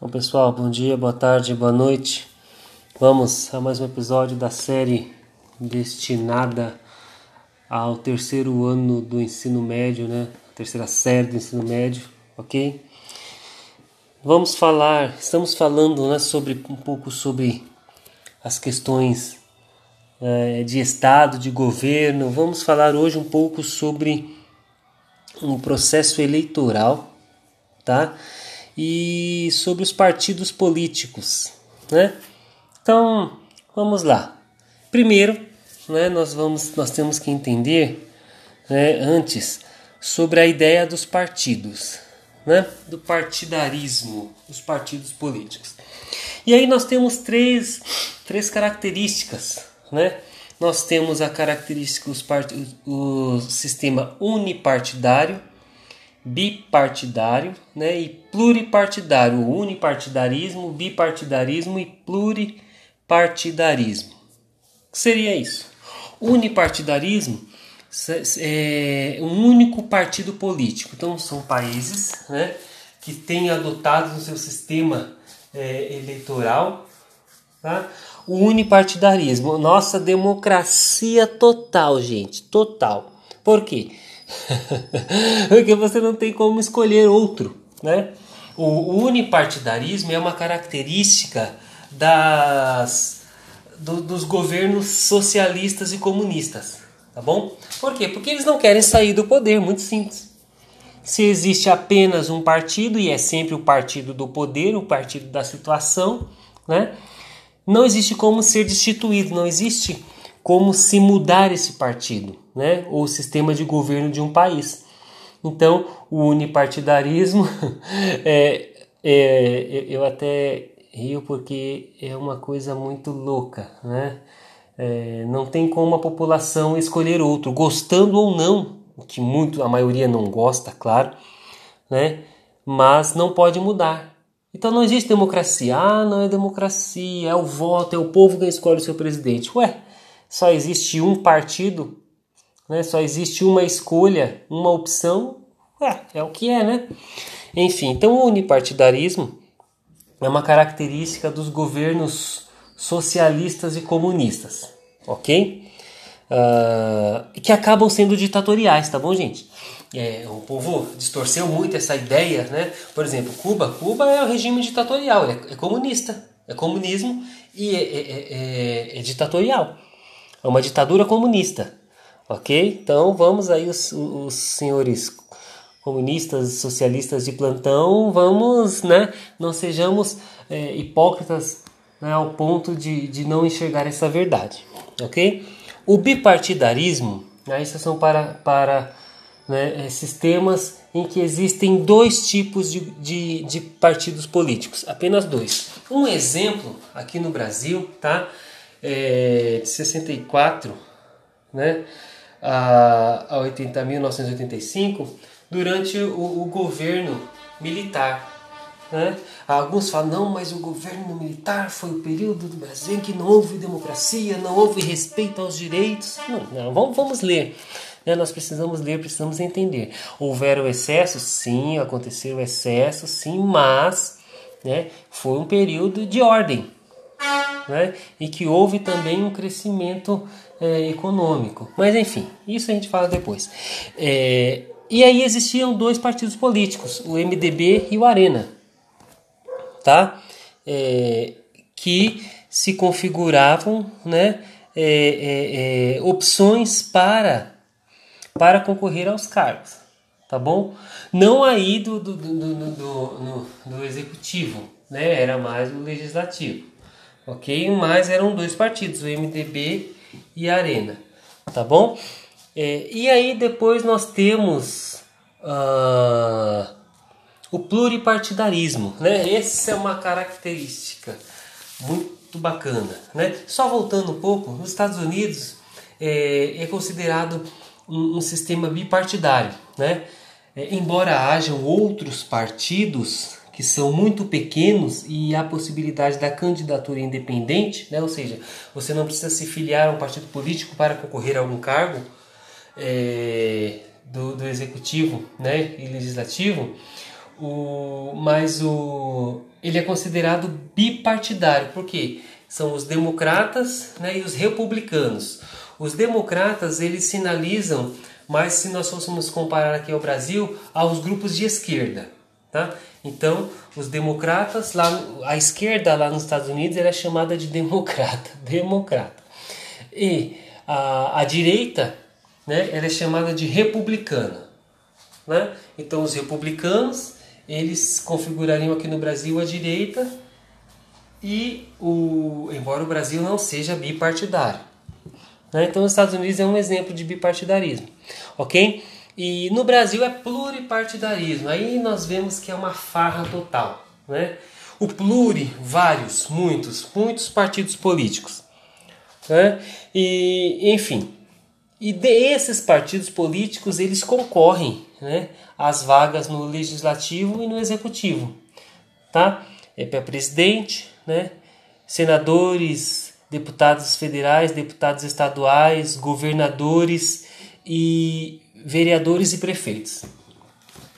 Bom, pessoal, bom dia, boa tarde, boa noite. Vamos a mais um episódio da série destinada ao terceiro ano do ensino médio, né? Terceira série do ensino médio, ok? Vamos falar, estamos falando né, sobre um pouco sobre as questões é, de Estado, de governo. Vamos falar hoje um pouco sobre um processo eleitoral, tá? E sobre os partidos políticos, né? Então, vamos lá. Primeiro, né, nós vamos, nós temos que entender, né, antes sobre a ideia dos partidos, né, do partidarismo, dos partidos políticos. E aí nós temos três, três características, né? Nós temos a característica os part... o sistema unipartidário, bipartidário, né? E pluripartidário, unipartidarismo, bipartidarismo e pluripartidarismo. O que seria isso? Unipartidarismo é um único partido político. Então são países, né, que têm adotado no seu sistema é, eleitoral, tá? O unipartidarismo, nossa democracia total, gente, total. Por quê? Porque você não tem como escolher outro, né? O unipartidarismo é uma característica das, do, dos governos socialistas e comunistas, tá bom? Por quê? Porque eles não querem sair do poder, muito simples. Se existe apenas um partido, e é sempre o partido do poder, o partido da situação, né? não existe como ser destituído, não existe como se mudar esse partido, né? ou o sistema de governo de um país. Então, o unipartidarismo, é, é, eu até rio porque é uma coisa muito louca, né? É, não tem como a população escolher outro, gostando ou não que muito a maioria não gosta, claro, né? Mas não pode mudar. Então não existe democracia. Ah, não é democracia, é o voto, é o povo que escolhe o seu presidente. Ué, só existe um partido, né? Só existe uma escolha, uma opção. Ué, é o que é, né? Enfim, então o unipartidarismo é uma característica dos governos socialistas e comunistas, ok? uh, que acabam sendo ditatoriais, tá bom, gente? É, o povo distorceu muito essa ideia, né? Por exemplo, Cuba. Cuba é um regime ditatorial, é, é comunista, é comunismo e é, é, é, é, ditatorial. É uma ditadura comunista, ok? Então vamos aí os, os senhores comunistas, socialistas de plantão, vamos, né? Não sejamos é, hipócritas né, ao ponto de, de não enxergar essa verdade, ok? O bipartidarismo, né, isso são para, para né, sistemas em que existem dois tipos de, de, de, partidos políticos, apenas dois. Um exemplo aqui no Brasil, tá? É, de 64 né, a, a 80, 1985, durante o, o governo militar. Né? Alguns falam, não, mas o governo militar foi o período do Brasil em que não houve democracia, não houve respeito aos direitos. Não, não vamos, vamos ler. Né? Nós precisamos ler, precisamos entender. Houveram excessos? Sim, aconteceram excessos, sim, mas né, foi um período de ordem. Né? E que houve também um crescimento é, econômico. Mas enfim, isso a gente fala depois. É, e aí existiam dois partidos políticos, o MDB e o Arena tá? É, que se configuravam né, é, é, é, opções para, para concorrer aos cargos, tá bom? Não aí do, do, do, do, do, executivo, né? era mais o legislativo, ok? Mas eram dois partidos, o MDB e Arena, tá bom? É, e aí depois nós temos... Uh, o pluripartidarismo, né? Essa é uma característica muito bacana, né? Só voltando um pouco, nos Estados Unidos é, é considerado um, um, sistema bipartidário, né? É, embora hajam outros partidos que são muito pequenos e há possibilidade da candidatura independente, né? ou seja, você não precisa se filiar a um partido político para concorrer a algum cargo é, do, do executivo né? e legislativo, o, mas o, ele é considerado bipartidário, porque são os democratas né, e os republicanos. Os democratas eles sinalizam, mas se nós fôssemos comparar aqui ao Brasil, aos grupos de esquerda. Tá? Então, os democratas, lá, a esquerda lá nos Estados Unidos ela é chamada de democrata. democrata. E a, a direita né, é chamada de republicana. Né? Então, os republicanos eles configurariam aqui no Brasil a direita e o embora o Brasil não seja bipartidário. Né? Então os Estados Unidos é um exemplo de bipartidarismo, ok? E no Brasil é pluripartidarismo. Aí nós vemos que é uma farra total, né? O pluri, vários, muitos, muitos partidos políticos, né? E enfim, e desses partidos políticos eles concorrem né, as vagas no legislativo e no executivo, tá? É para presidente, né? Senadores, deputados federais, deputados estaduais, governadores e vereadores e prefeitos.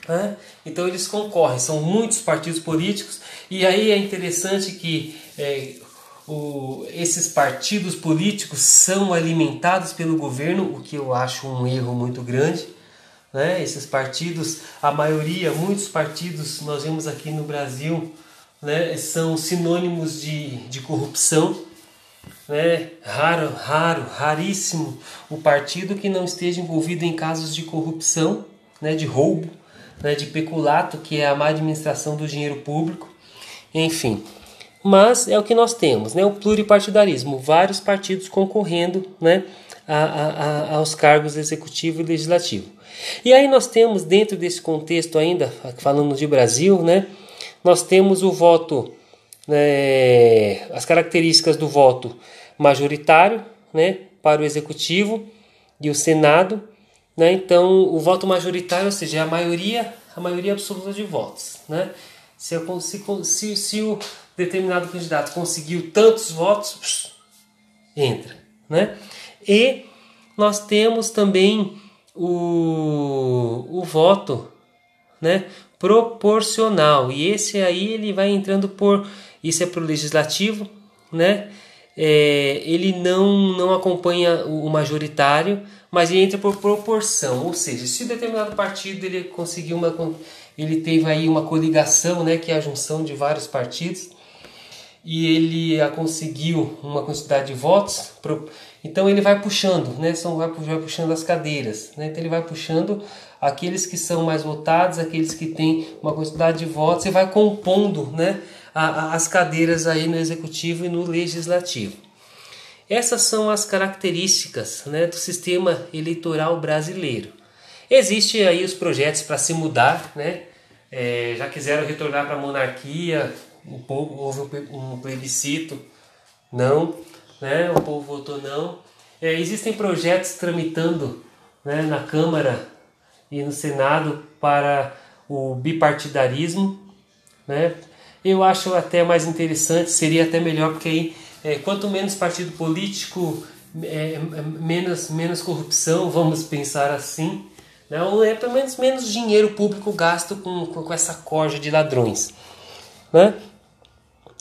Né? Então eles concorrem, são muitos partidos políticos e aí é interessante que é, o, esses partidos políticos são alimentados pelo governo, o que eu acho um erro muito grande né? Esses partidos, a maioria, muitos partidos nós vemos aqui no Brasil, né? São sinônimos de, de corrupção, né? Raro, raro, raríssimo o partido que não esteja envolvido em casos de corrupção, né? De roubo, né? De peculato, que é a má administração do dinheiro público, enfim. Mas é o que nós temos, né? O pluripartidarismo, vários partidos concorrendo, né? A, a, a, aos cargos executivo e legislativo. E aí nós temos dentro desse contexto ainda, falando de Brasil, né, nós temos o voto, né, as características do voto majoritário, né, para o executivo e o senado, né, então o voto majoritário, ou seja, é a maioria, a maioria absoluta de votos, né, se, se, se, se o determinado candidato conseguiu tantos votos, entra, né, e nós temos também o, o voto né, proporcional. E esse aí ele vai entrando por. Isso é para o legislativo, né? É, ele não, não acompanha o majoritário, mas ele entra por proporção. Ou seja, se determinado partido ele conseguiu uma. Ele teve aí uma coligação, né, que é a junção de vários partidos, e ele a conseguiu uma quantidade de votos então ele vai puxando, né? São, vai, vai puxando as cadeiras, né? Então ele vai puxando aqueles que são mais votados, aqueles que têm uma quantidade de votos e vai compondo, né? A, as cadeiras aí no executivo e no legislativo. Essas são as características né, do sistema eleitoral brasileiro. Existem aí os projetos para se mudar, né? É, já quiseram retornar para a monarquia, o povo houve um plebiscito, não né? o povo votou não. É, existem projetos tramitando né, na Câmara e no Senado para o bipartidarismo. Né? Eu acho até mais interessante, seria até melhor, porque aí, é, quanto menos partido político, é, menos, menos corrupção, vamos pensar assim. Né? Ou é pelo menos menos dinheiro público gasto com, com, com essa corja de ladrões. Né?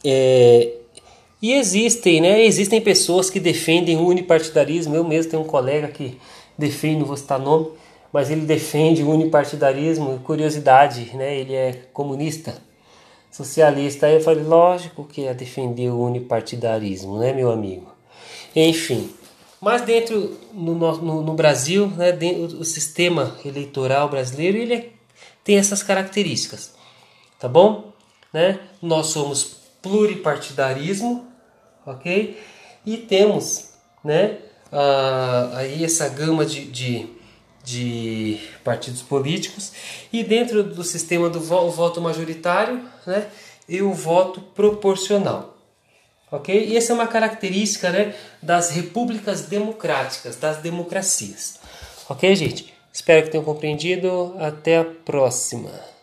É, e existem, né? Existem pessoas que defendem o unipartidarismo. Eu mesmo tenho um colega que defende, não vou citar nome, mas ele defende o unipartidarismo. Curiosidade, né? Ele é comunista, socialista. Aí eu falei, lógico que é defender o unipartidarismo, né, meu amigo? Enfim, mas dentro no, no, no Brasil, né, dentro, o sistema eleitoral brasileiro ele é, tem essas características, tá bom? Né? Nós somos pluripartidarismo, ok? E temos, né, uh, aí essa gama de, de, de, partidos políticos e dentro do sistema do vo voto majoritário, né, e o voto proporcional, ok? E essa é uma característica, né, das repúblicas democráticas, das democracias, ok, gente? Espero que tenham compreendido. Até a próxima.